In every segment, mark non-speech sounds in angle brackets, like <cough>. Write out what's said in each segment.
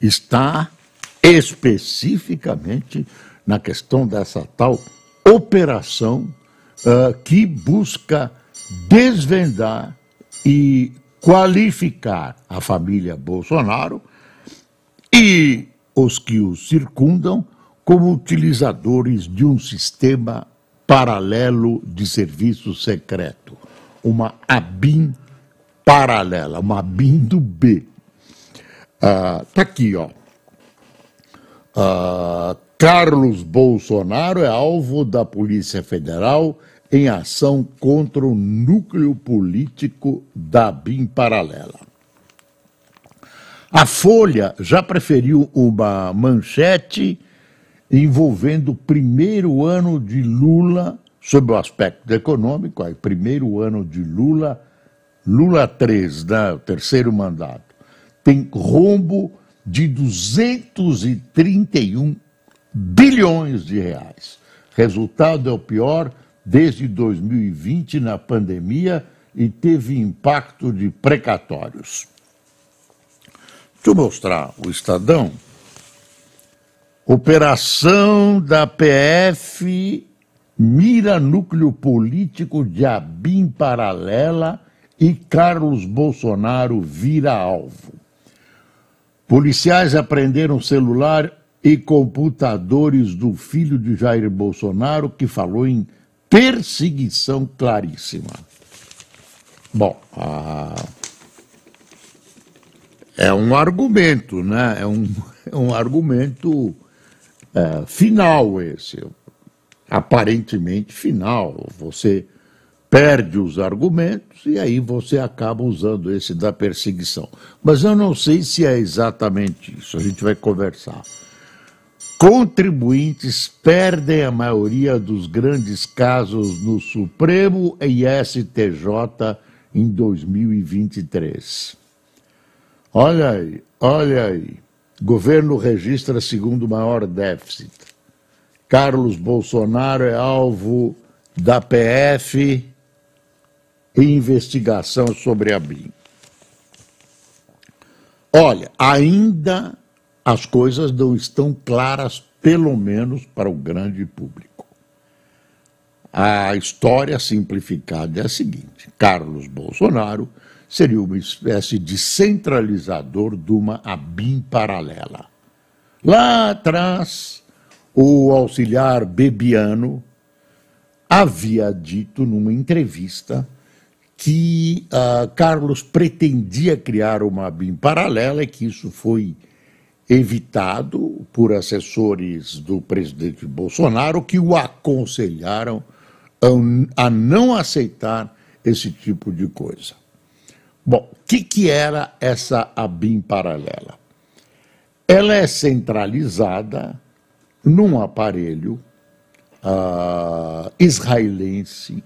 está especificamente na questão dessa tal operação uh, que busca desvendar e qualificar a família Bolsonaro e os que o circundam como utilizadores de um sistema paralelo de serviço secreto, uma ABIN paralela, uma ABIN do B. Está ah, aqui, ó. Ah, Carlos Bolsonaro é alvo da Polícia Federal em ação contra o núcleo político da BIM paralela. A Folha já preferiu uma manchete envolvendo o primeiro ano de Lula, sob o aspecto econômico, aí, primeiro ano de Lula, Lula 3, né, o terceiro mandato, tem rombo de 231 bilhões de reais. Resultado é o pior desde 2020 na pandemia e teve impacto de precatórios. Deixa eu mostrar o Estadão. Operação da PF mira núcleo político de Abim Paralela e Carlos Bolsonaro vira alvo. Policiais apreenderam celular e computadores do filho de Jair Bolsonaro, que falou em perseguição claríssima. Bom, é um argumento, né? É um, <laughs> é um argumento é, final esse, aparentemente final. Você perde os argumentos e aí você acaba usando esse da perseguição. Mas eu não sei se é exatamente isso. A gente vai conversar contribuintes perdem a maioria dos grandes casos no Supremo e STJ em 2023. Olha aí, olha aí. Governo registra segundo maior déficit. Carlos Bolsonaro é alvo da PF investigação sobre a BIM. Olha, ainda as coisas não estão claras, pelo menos para o grande público. A história simplificada é a seguinte: Carlos Bolsonaro seria uma espécie de centralizador de uma ABIM paralela. Lá atrás, o auxiliar Bebiano havia dito numa entrevista que uh, Carlos pretendia criar uma ABIM paralela e que isso foi evitado por assessores do presidente Bolsonaro que o aconselharam a não aceitar esse tipo de coisa. Bom, o que, que era essa ABIM paralela? Ela é centralizada num aparelho uh, israelense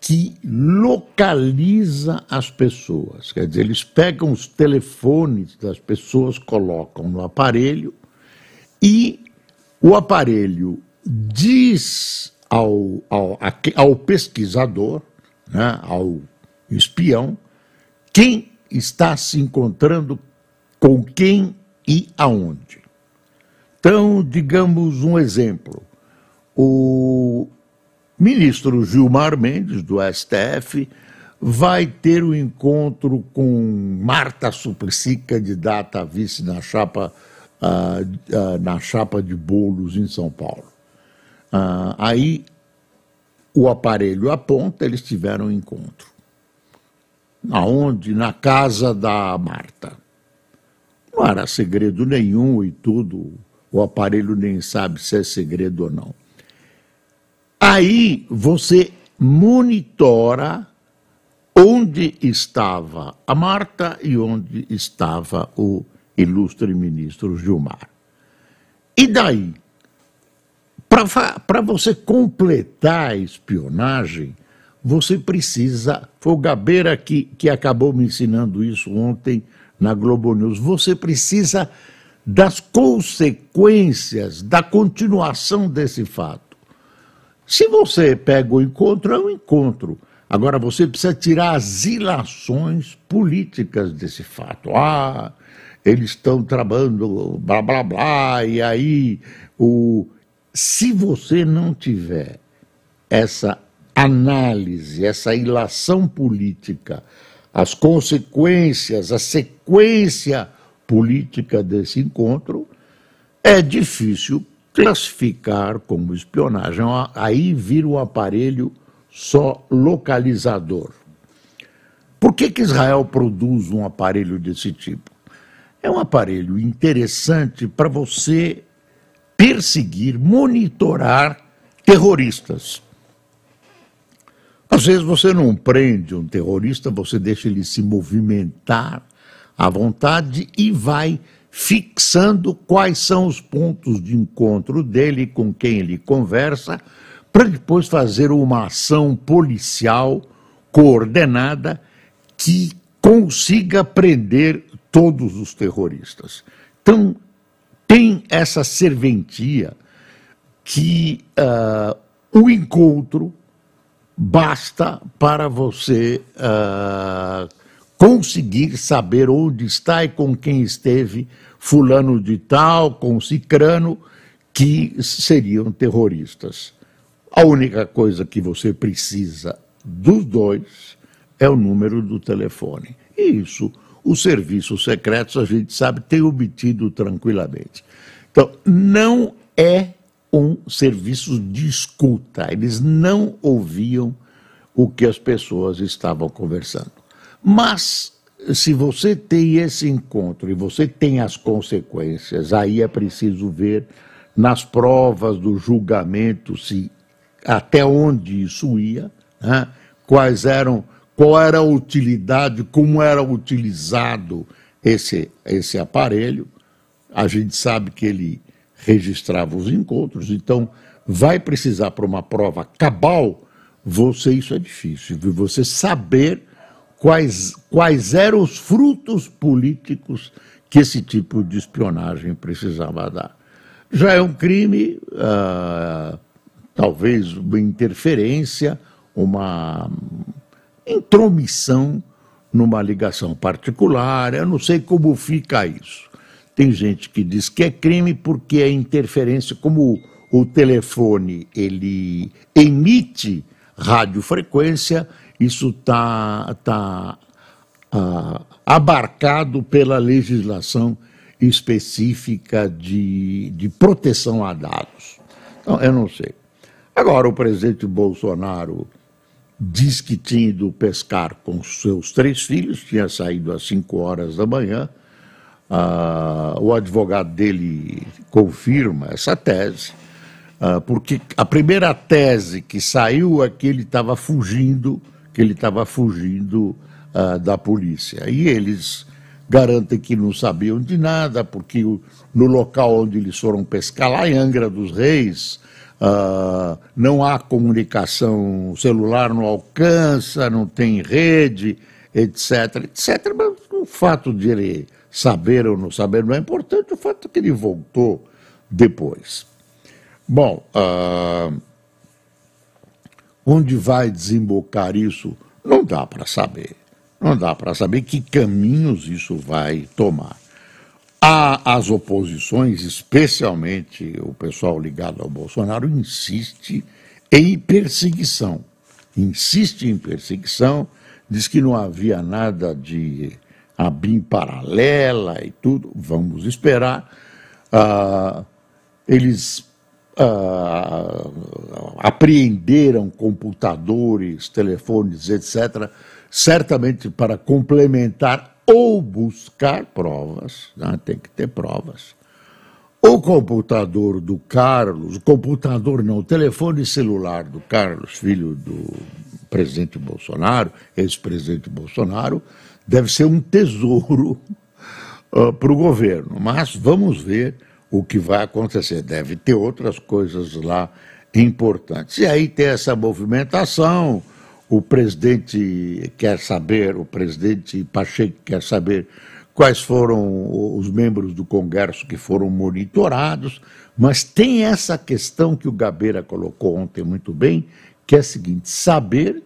que localiza as pessoas. Quer dizer, eles pegam os telefones das pessoas, colocam no aparelho e o aparelho diz ao, ao, ao pesquisador, né, ao espião, quem está se encontrando com quem e aonde. Então, digamos um exemplo. O Ministro Gilmar Mendes, do STF, vai ter o um encontro com Marta Suplicy, candidata a vice na chapa, uh, uh, na chapa de bolos em São Paulo. Uh, aí o aparelho aponta, eles tiveram um encontro. Aonde? Na casa da Marta. Não era segredo nenhum e tudo, o aparelho nem sabe se é segredo ou não. Aí você monitora onde estava a Marta e onde estava o ilustre ministro Gilmar. E daí? Para você completar a espionagem, você precisa. Foi o Gabeira que, que acabou me ensinando isso ontem na Globo News. Você precisa das consequências, da continuação desse fato. Se você pega o encontro, é um encontro. Agora você precisa tirar as ilações políticas desse fato. Ah, eles estão trabalhando blá blá blá, e aí o. Se você não tiver essa análise, essa ilação política, as consequências, a sequência política desse encontro, é difícil classificar como espionagem. Aí vira um aparelho só localizador. Por que, que Israel produz um aparelho desse tipo? É um aparelho interessante para você perseguir, monitorar terroristas. Às vezes você não prende um terrorista, você deixa ele se movimentar à vontade e vai fixando quais são os pontos de encontro dele, com quem ele conversa, para depois fazer uma ação policial coordenada que consiga prender todos os terroristas. Então, tem essa serventia que uh, o encontro basta para você uh, conseguir saber onde está e com quem esteve fulano de tal, com cicrano, que seriam terroristas. A única coisa que você precisa dos dois é o número do telefone. E isso os serviços secretos, a gente sabe, têm obtido tranquilamente. Então, não é um serviço de escuta. Eles não ouviam o que as pessoas estavam conversando. Mas, se você tem esse encontro e você tem as consequências, aí é preciso ver nas provas do julgamento se até onde isso ia, né? quais eram, qual era a utilidade, como era utilizado esse, esse aparelho. A gente sabe que ele registrava os encontros, então vai precisar para uma prova cabal, você isso é difícil, você saber quais, quais eram os frutos políticos que esse tipo de espionagem precisava dar. Já é um crime, uh, talvez uma interferência, uma intromissão numa ligação particular, eu não sei como fica isso. Tem gente que diz que é crime porque é interferência, como o, telefone ele emite radiofrequência, isso está tá, ah, abarcado pela legislação específica de, de proteção a dados. Então, eu não sei. Agora, o presidente Bolsonaro diz que tinha ido pescar com seus três filhos, tinha saído às 5 horas da manhã, ah, o advogado dele confirma essa tese, ah, porque a primeira tese que saiu é que ele estava fugindo, que ele estava fugindo ah, da polícia. E eles garantem que não sabiam de nada, porque o, no local onde eles foram pescar, lá em Angra dos Reis, Uh, não há comunicação celular, não alcança, não tem rede, etc, etc. Mas o fato de ele saber ou não saber não é importante, o fato é que ele voltou depois. Bom, uh, onde vai desembocar isso, não dá para saber. Não dá para saber que caminhos isso vai tomar. Há as oposições, especialmente o pessoal ligado ao Bolsonaro, insiste em perseguição. Insiste em perseguição, diz que não havia nada de a BIM paralela e tudo, vamos esperar. Ah, eles ah, apreenderam computadores, telefones, etc., certamente para complementar ou buscar provas, né? tem que ter provas. O computador do Carlos, o computador não, o telefone celular do Carlos, filho do presidente Bolsonaro, ex-presidente Bolsonaro, deve ser um tesouro uh, para o governo. Mas vamos ver o que vai acontecer. Deve ter outras coisas lá importantes. E aí tem essa movimentação. O presidente quer saber, o presidente Pacheco quer saber quais foram os membros do Congresso que foram monitorados, mas tem essa questão que o Gabeira colocou ontem muito bem, que é a seguinte: saber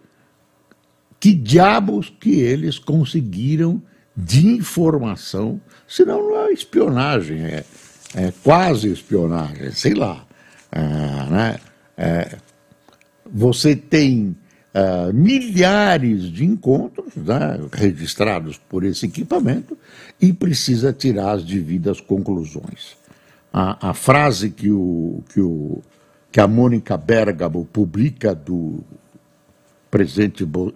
que diabos que eles conseguiram de informação, senão não é espionagem, é, é quase espionagem, sei lá. É, né? É, você tem uh, milhares de encontros né, registrados por esse equipamento e precisa tirar as devidas conclusões. A, a frase que, o, que, o, que a Mônica Bergamo publica do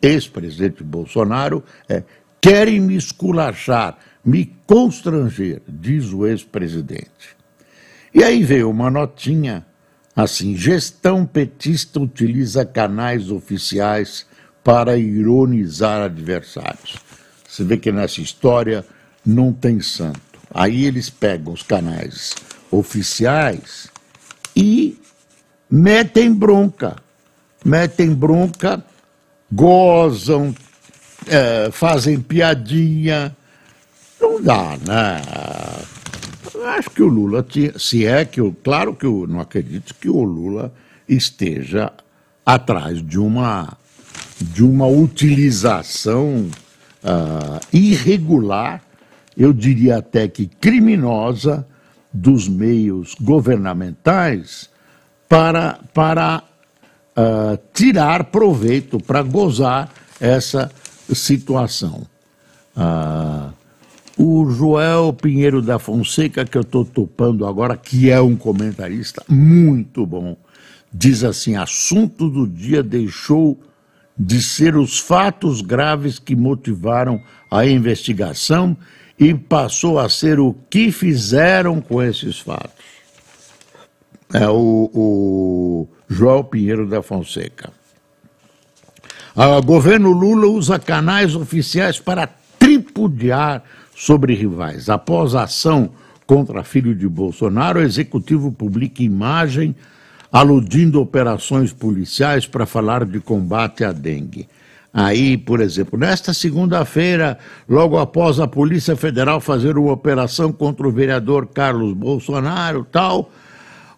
ex-presidente Bolsonaro é querem me esculachar, me constranger, diz o ex-presidente. E aí veio uma notinha assim: gestão petista utiliza canais oficiais para ironizar adversários. Você vê que nessa história não tem santo. Aí eles pegam os canais oficiais e metem bronca. Metem bronca gozam, é, fazem piadinha. Não dá, né? Acho que o Lula, tinha, se é que eu, claro que eu não acredito que o Lula esteja atrás de uma, de uma utilização uh, irregular, eu diria até que criminosa, dos meios governamentais para, para uh, tirar proveito, para gozar essa situação. Uh, o Joel Pinheiro da Fonseca, que eu estou topando agora, que é um comentarista muito bom, diz assim: assunto do dia deixou de ser os fatos graves que motivaram a investigação e passou a ser o que fizeram com esses fatos. É o, o João Pinheiro da Fonseca. O governo Lula usa canais oficiais para tripudiar sobre rivais. Após a ação contra filho de Bolsonaro, o executivo publica imagem aludindo operações policiais para falar de combate à dengue. Aí, por exemplo, nesta segunda-feira, logo após a Polícia Federal fazer uma operação contra o vereador Carlos Bolsonaro, tal,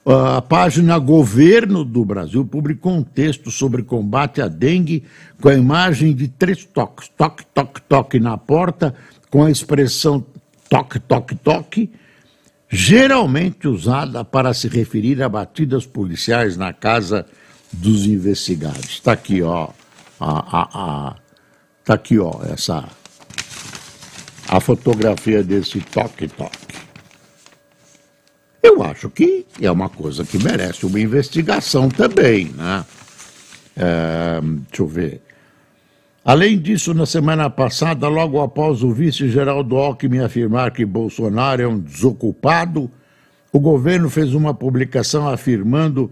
a página Governo do Brasil publicou um texto sobre combate à dengue com a imagem de três toques, toque, toque, toque na porta, com a expressão toque, toque, toque, geralmente usada para se referir a batidas policiais na casa dos investigados. Está aqui, ó, a, a, a, tá aqui, ó, essa a fotografia desse toque, toque. Eu acho que é uma coisa que merece uma investigação também, né? É, deixa eu ver. Além disso, na semana passada, logo após o vice-geraldo Alckmin afirmar que Bolsonaro é um desocupado, o governo fez uma publicação afirmando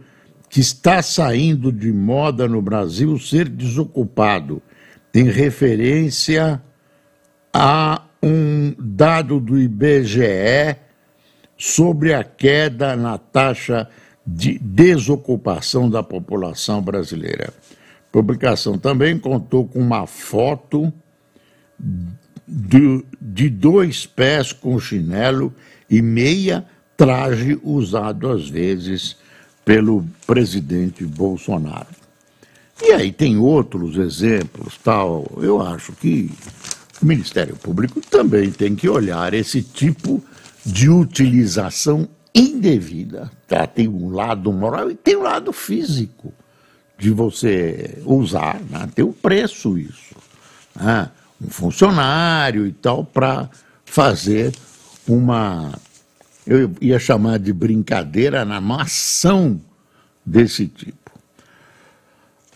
que está saindo de moda no Brasil ser desocupado, em referência a um dado do IBGE sobre a queda na taxa de desocupação da população brasileira. Publicação também contou com uma foto de, de dois pés com chinelo e meia, traje usado às vezes pelo presidente Bolsonaro. E aí tem outros exemplos, tal. Eu acho que o Ministério Público também tem que olhar esse tipo de utilização indevida. Tá? Tem um lado moral e tem um lado físico de você usar, né? tem um preço isso. Né? Um funcionário e tal, para fazer uma. Eu ia chamar de brincadeira na ação desse tipo.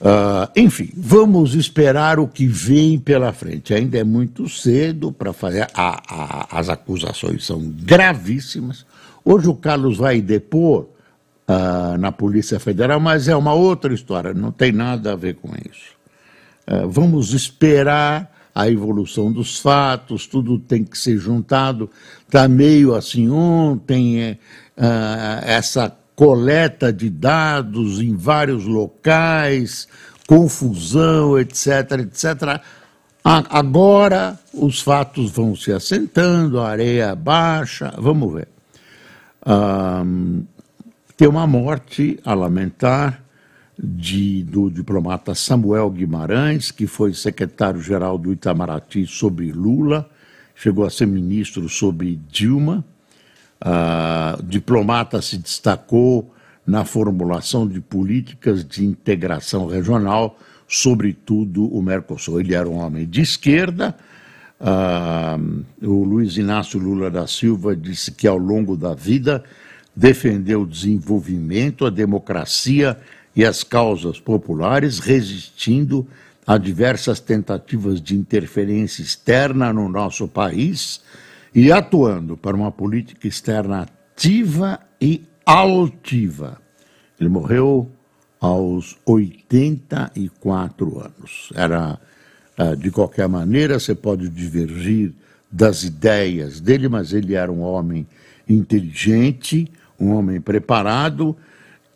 Uh, enfim, vamos esperar o que vem pela frente. Ainda é muito cedo para fazer. A, a, as acusações são gravíssimas. Hoje o Carlos vai depor uh, na Polícia Federal, mas é uma outra história, não tem nada a ver com isso. Uh, vamos esperar a evolução dos fatos, tudo tem que ser juntado. Está meio assim ontem, é, uh, essa coleta de dados em vários locais, confusão, etc, etc. Agora os fatos vão se assentando, a areia baixa, vamos ver. Um, tem uma morte a lamentar de, do diplomata Samuel Guimarães, que foi secretário-geral do Itamaraty sobre Lula, chegou a ser ministro sobre Dilma. O diplomata se destacou na formulação de políticas de integração regional, sobretudo o Mercosul. Ele era um homem de esquerda. Uh, o Luiz Inácio Lula da Silva disse que ao longo da vida defendeu o desenvolvimento, a democracia e as causas populares, resistindo a diversas tentativas de interferência externa no nosso país e atuando para uma política externa ativa e altiva. Ele morreu aos 84 anos. Era, eh, de qualquer maneira, você pode divergir das ideias dele, mas ele era um homem inteligente, um homem preparado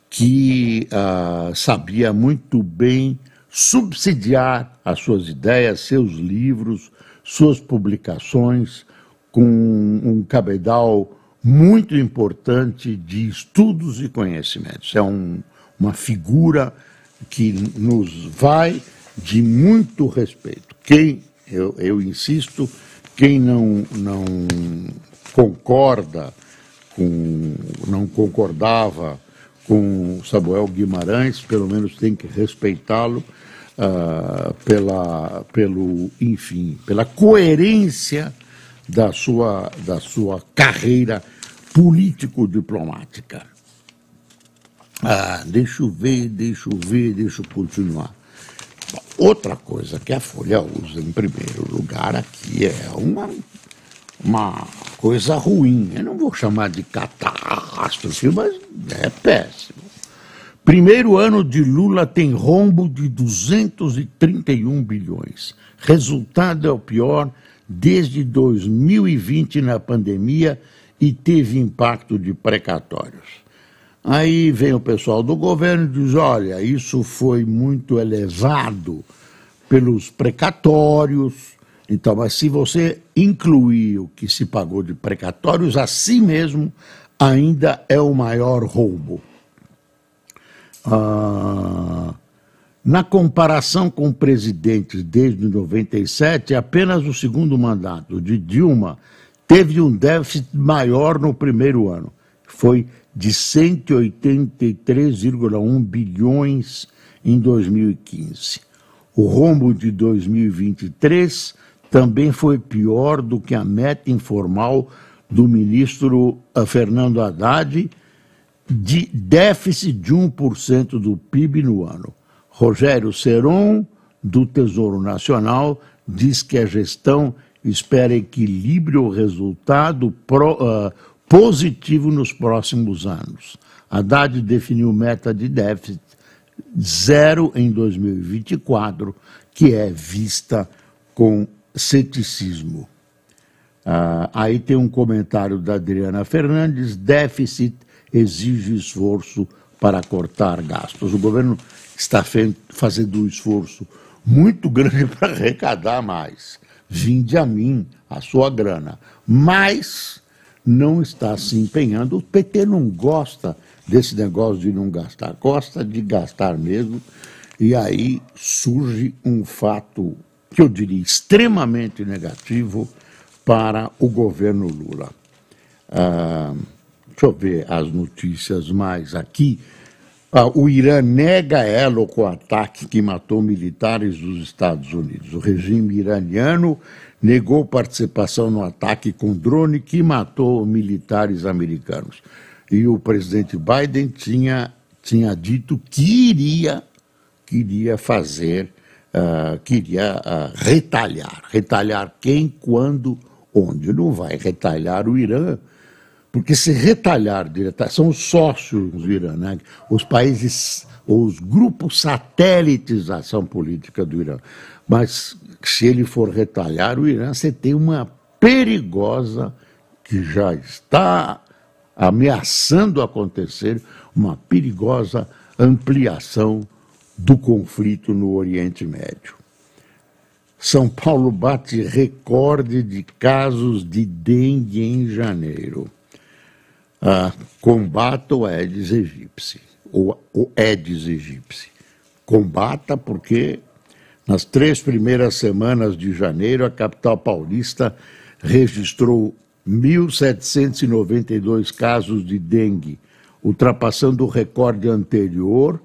que uh, sabia muito bem subsidiar as suas ideias, seus livros, suas publicações, com um cabedal muito importante de estudos e conhecimentos. É um, uma figura que nos vai de muito respeito. Quem, eu, eu insisto, quem não, não concorda com, não concordava com Samuel Guimarães, pelo menos tem que respeitá-lo uh, pela, pelo, enfim, pela coerência da sua, da sua carreira político-diplomática. Ah, deixa eu ver, deixa eu ver, deixa eu continuar. Outra coisa que a Folha usa em primeiro lugar aqui é uma uma coisa ruim. Eu não vou chamar de catástrofe, mas é péssimo. Primeiro ano de Lula tem rombo de 231 bilhões. Resultado é o pior desde 2020 na pandemia e teve impacto de precatórios. Aí vem o pessoal do governo e diz: olha, isso foi muito elevado pelos precatórios então, mas se você incluir o que se pagou de precatórios, assim mesmo ainda é o maior roubo. Ah, na comparação com presidentes desde 97, apenas o segundo mandato de Dilma teve um déficit maior no primeiro ano. Foi de 183,1 bilhões em 2015. O rombo de 2023 também foi pior do que a meta informal do ministro eh, Fernando Haddad de déficit de 1% do PIB no ano. Rogério Seron, do Tesouro Nacional, diz que a gestão espera equilíbrio resultado pro, uh, positivo nos próximos anos. Haddad definiu meta de déficit zero em 2024, que é vista com ceticismo. Ah, aí tem um comentário da Adriana Fernandes: déficit exige esforço para cortar gastos. O governo está fazendo um esforço muito <laughs> grande para arrecadar mais. Vinde a mim a sua grana. Mas não está se empenhando. O PT não gosta desse negócio de não gastar, gosta de gastar mesmo. E aí surge um fato que eu diria extremamente negativo para o governo Lula. Ah, deixa eu ver as notícias mais aqui. Ah, o Irã nega elo com o ataque que matou militares dos Estados Unidos. O regime iraniano negou participação no ataque com drone que matou militares americanos. E o presidente Biden tinha, tinha dito que iria, queria fazer uh, queria uh, retalhar. Retalhar quem, quando, onde? Não vai retalhar o Irã, porque se retalhar diretamente, são os sócios do Irã, né? os países, os grupos satélites da ação política do Irã. Mas se ele for retalhar o Irã, você tem uma perigosa que já está ameaçando acontecer, uma perigosa ampliação do conflito no Oriente Médio. São Paulo bate recorde de casos de dengue em janeiro. Ah, combata o Aedes aegypti, o, o Aedes aegypti. Combata porque nas três primeiras semanas de janeiro a capital paulista registrou 1.792 casos de dengue, ultrapassando o recorde anterior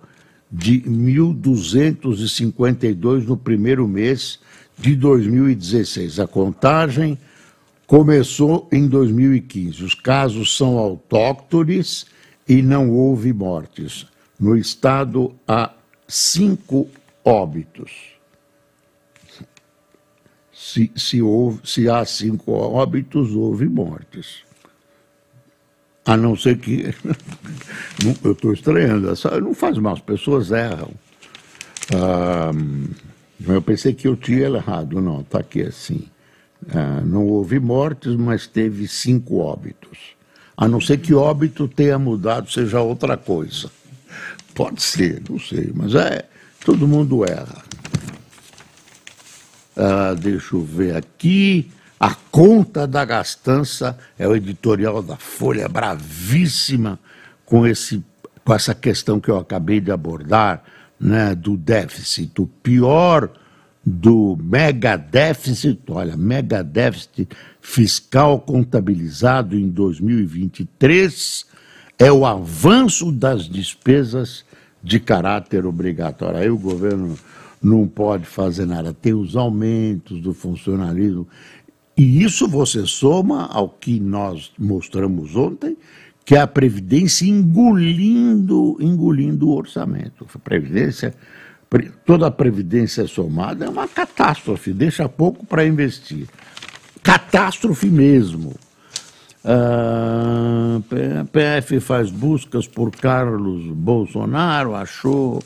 de 1.252 no primeiro mês de 2016. A contagem começou em 2015. Os casos são autóctones e não houve mortes. No estado há cinco óbitos. Se, se, houve, se há cinco óbitos, houve mortes. A não ser que. <laughs> eu estou estranhando, não faz mal, as pessoas erram. Ah, eu pensei que eu tinha errado, não, está aqui assim. Ah, não houve mortes, mas teve cinco óbitos. A não ser que óbito tenha mudado, seja outra coisa. Pode ser, não sei, mas é, todo mundo erra. Ah, deixa eu ver aqui. A conta da gastança é o editorial da Folha, bravíssima com, esse, com essa questão que eu acabei de abordar né, do déficit. O pior do mega déficit, olha, mega déficit fiscal contabilizado em 2023 é o avanço das despesas de caráter obrigatório. Aí o governo não pode fazer nada, tem os aumentos do funcionalismo. E isso você soma ao que nós mostramos ontem, que é a Previdência engolindo, engolindo o orçamento. A Previdência, toda a Previdência somada é uma catástrofe, deixa pouco para investir. Catástrofe mesmo. A ah, PF faz buscas por Carlos Bolsonaro, achou.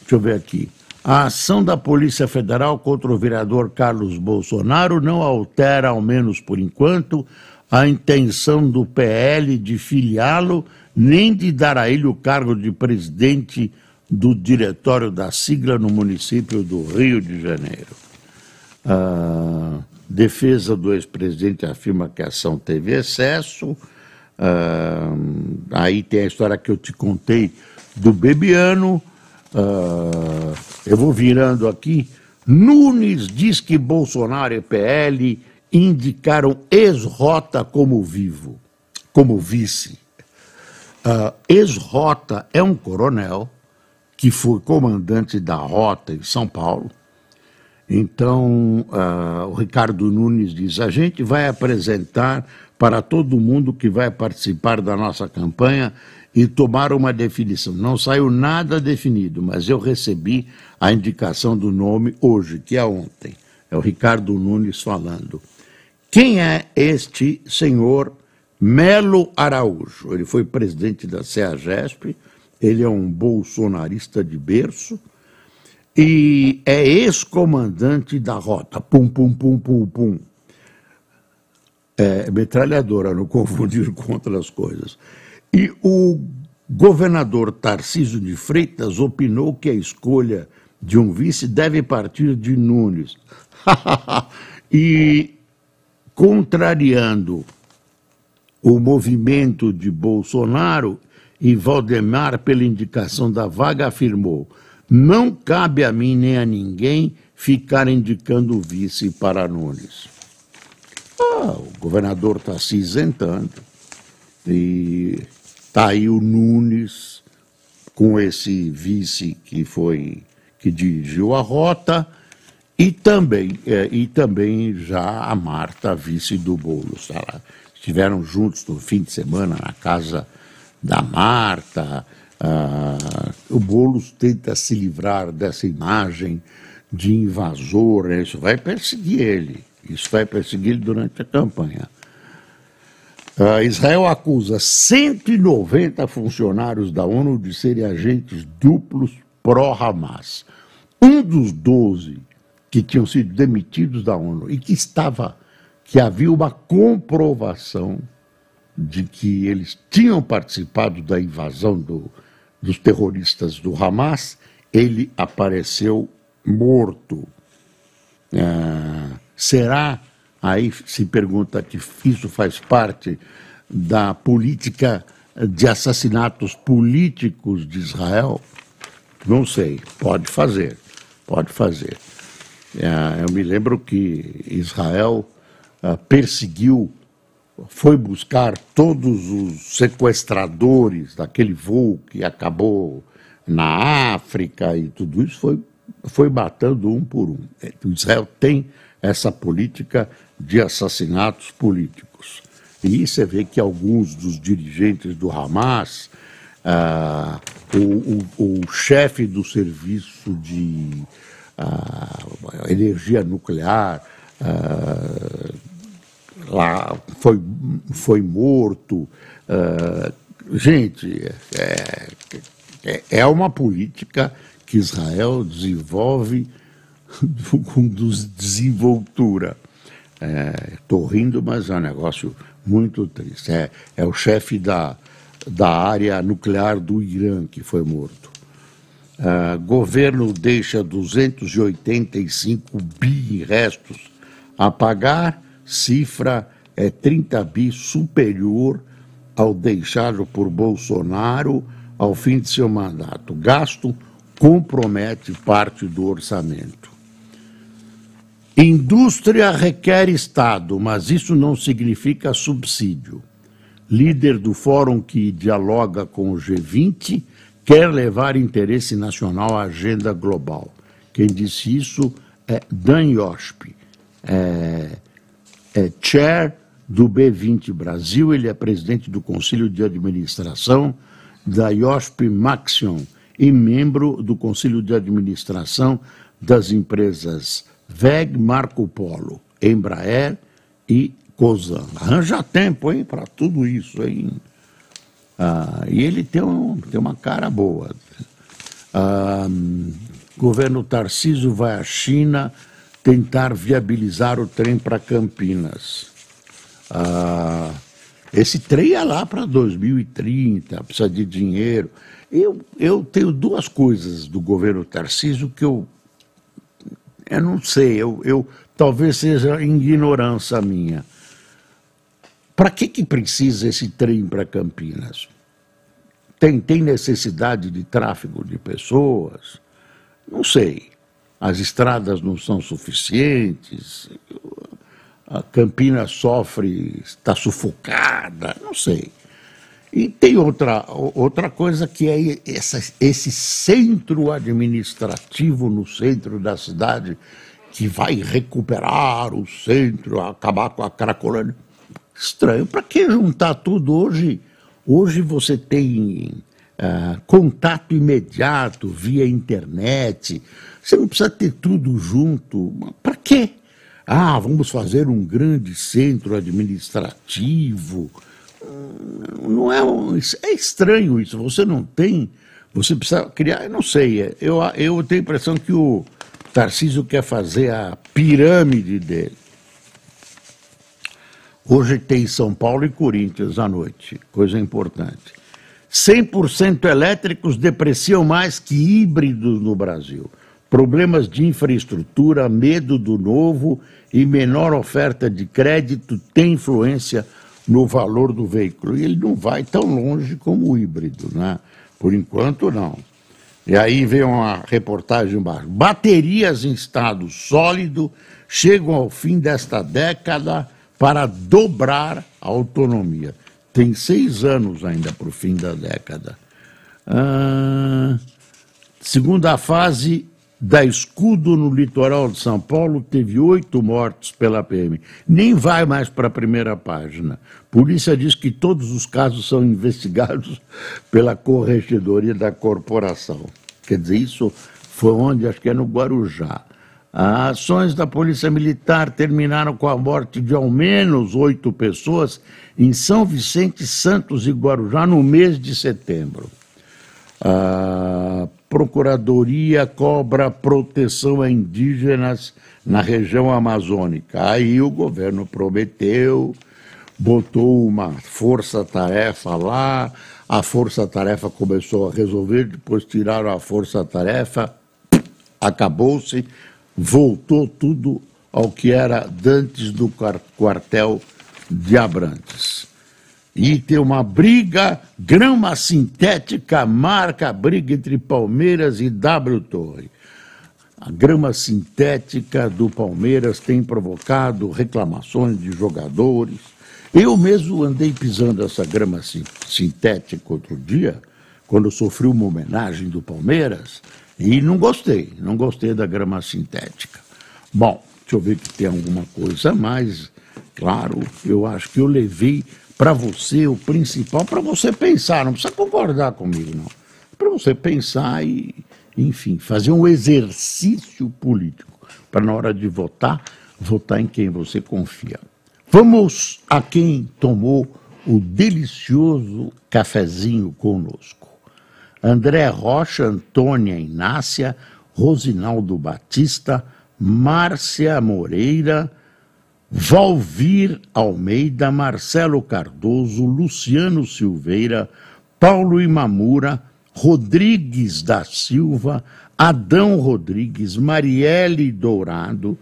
Deixa eu ver aqui. A ação da Polícia Federal contra o vereador Carlos Bolsonaro não altera, ao menos por enquanto, a intenção do PL de filiá-lo, nem de dar a ele o cargo de presidente do diretório da sigla no município do Rio de Janeiro. A defesa do ex-presidente afirma que a ação teve excesso. aí tem a história que eu te contei do Bebiano. Eu vou virando aqui. Nunes diz que Bolsonaro e PL indicaram ex-rota como vivo, como vice. Uh, ex-rota é um coronel que foi comandante da rota em São Paulo. Então, uh, o Ricardo Nunes diz: a gente vai apresentar para todo mundo que vai participar da nossa campanha e tomar uma definição. Não saiu nada definido, mas eu recebi a indicação do nome hoje, que é ontem. É o Ricardo Nunes falando. Quem é este senhor Melo Araújo? Ele foi presidente da CEAGESP, ele é um bolsonarista de berço e é ex-comandante da rota. Pum, pum, pum, pum, pum. É, metralhadora, não <laughs> confundir com outras coisas. E o governador Tarcísio de Freitas opinou que a escolha de um vice deve partir de Nunes. <laughs> e contrariando o movimento de Bolsonaro, e Valdemar, pela indicação da vaga, afirmou: não cabe a mim nem a ninguém ficar indicando o vice para Nunes. Ah, o governador está se isentando. E está aí o Nunes com esse vice que foi que dirigiu a rota e também, é, e também já a Marta, vice do Boulos. Tá Estiveram juntos no fim de semana na casa da Marta. Ah, o Boulos tenta se livrar dessa imagem de invasor, né? isso vai perseguir ele. Isso vai perseguir ele durante a campanha. Uh, Israel acusa 190 funcionários da ONU de serem agentes duplos pró-Hamas. Um dos 12 que tinham sido demitidos da ONU e que estava que havia uma comprovação de que eles tinham participado da invasão do, dos terroristas do Hamas, ele apareceu morto. Ah, será, aí se pergunta que isso faz parte da política de assassinatos políticos de Israel? Não sei, pode fazer, pode fazer. É, eu me lembro que Israel ah, perseguiu, foi buscar todos os sequestradores daquele voo que acabou na África e tudo isso, foi, foi matando um por um. Israel tem essa política de assassinatos políticos. E você vê que alguns dos dirigentes do Hamas, ah, o, o, o chefe do serviço de a energia nuclear uh, lá foi, foi morto. Uh, gente, é, é, é uma política que Israel desenvolve <laughs> com desenvoltura. Estou é, rindo, mas é um negócio muito triste. É, é o chefe da, da área nuclear do Irã que foi morto. Uh, governo deixa 285 bi restos a pagar, cifra é 30 bi superior ao deixado por Bolsonaro ao fim de seu mandato. Gasto compromete parte do orçamento. Indústria requer Estado, mas isso não significa subsídio. Líder do fórum que dialoga com o G20 quer levar interesse nacional à agenda global. Quem disse isso é Dan Yosp, é, é chair do B20 Brasil, ele é presidente do Conselho de Administração da Yosp Maxion e membro do Conselho de Administração das empresas VEG, Marco Polo, Embraer e Cosan. Arranja tempo, hein, para tudo isso, hein? Ah, e ele tem, um, tem uma cara boa. Ah, governo Tarcísio vai à China tentar viabilizar o trem para Campinas. Ah, esse trem é lá para 2030, precisa de dinheiro. Eu, eu tenho duas coisas do governo Tarcísio que eu, eu não sei, eu, eu talvez seja ignorância minha. Para que, que precisa esse trem para Campinas? Tem, tem necessidade de tráfego de pessoas? Não sei. As estradas não são suficientes, a Campinas sofre, está sufocada, não sei. E tem outra, outra coisa que é essa, esse centro administrativo no centro da cidade que vai recuperar o centro, acabar com a Cracolândia. Estranho. Para que juntar tudo hoje? Hoje você tem uh, contato imediato via internet. Você não precisa ter tudo junto. Para quê? Ah, vamos fazer um grande centro administrativo. Não é, um, é estranho isso. Você não tem. Você precisa criar. Eu não sei. Eu, eu tenho a impressão que o Tarcísio quer fazer a pirâmide dele. Hoje tem São Paulo e Corinthians à noite, coisa importante. 100% elétricos depreciam mais que híbridos no Brasil. Problemas de infraestrutura, medo do novo e menor oferta de crédito têm influência no valor do veículo. E ele não vai tão longe como o híbrido, né? Por enquanto, não. E aí vem uma reportagem embaixo. Baterias em estado sólido chegam ao fim desta década para dobrar a autonomia. Tem seis anos ainda para o fim da década. Ah, segunda fase da Escudo no litoral de São Paulo teve oito mortes pela PM. Nem vai mais para a primeira página. Polícia diz que todos os casos são investigados pela corregedoria da corporação. Quer dizer, isso foi onde, acho que é no Guarujá. As ações da Polícia Militar terminaram com a morte de ao menos oito pessoas em São Vicente, Santos e Guarujá no mês de setembro. A Procuradoria cobra proteção a indígenas na região amazônica. Aí o governo prometeu, botou uma força-tarefa lá, a força-tarefa começou a resolver, depois tiraram a força-tarefa, acabou-se, voltou tudo ao que era dantes do quartel de Abrantes. E tem uma briga, grama sintética marca a briga entre Palmeiras e W Torre. A grama sintética do Palmeiras tem provocado reclamações de jogadores. Eu mesmo andei pisando essa grama sintética outro dia, quando sofri uma homenagem do Palmeiras, e não gostei, não gostei da grama sintética. Bom, deixa eu ver que tem alguma coisa a mais. Claro, eu acho que eu levei para você o principal, para você pensar, não precisa concordar comigo, não. Para você pensar e, enfim, fazer um exercício político, para na hora de votar, votar em quem você confia. Vamos a quem tomou o delicioso cafezinho conosco. André Rocha, Antônia Inácia, Rosinaldo Batista, Márcia Moreira, Valvir Almeida, Marcelo Cardoso, Luciano Silveira, Paulo Imamura, Rodrigues da Silva, Adão Rodrigues, Marielle Dourado,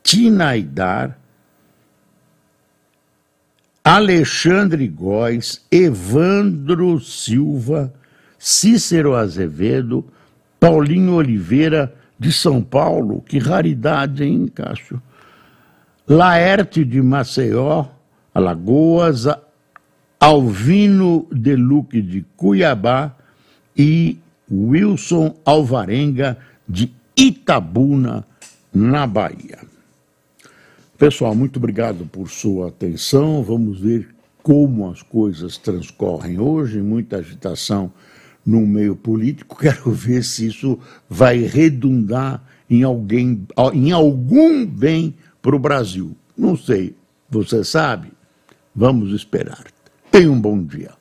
Tina Aidar, Alexandre Góes, Evandro Silva, Cícero Azevedo, Paulinho Oliveira, de São Paulo, que raridade, hein, Cássio? Laerte de Maceió, Alagoas, Alvino Deluque de Cuiabá e Wilson Alvarenga de Itabuna, na Bahia. Pessoal, muito obrigado por sua atenção. Vamos ver como as coisas transcorrem hoje, muita agitação no meio político, <laughs> quero ver se isso vai redundar em, alguém, em algum bem para o Brasil. Não sei, você sabe? Vamos esperar. Tenha um bom dia.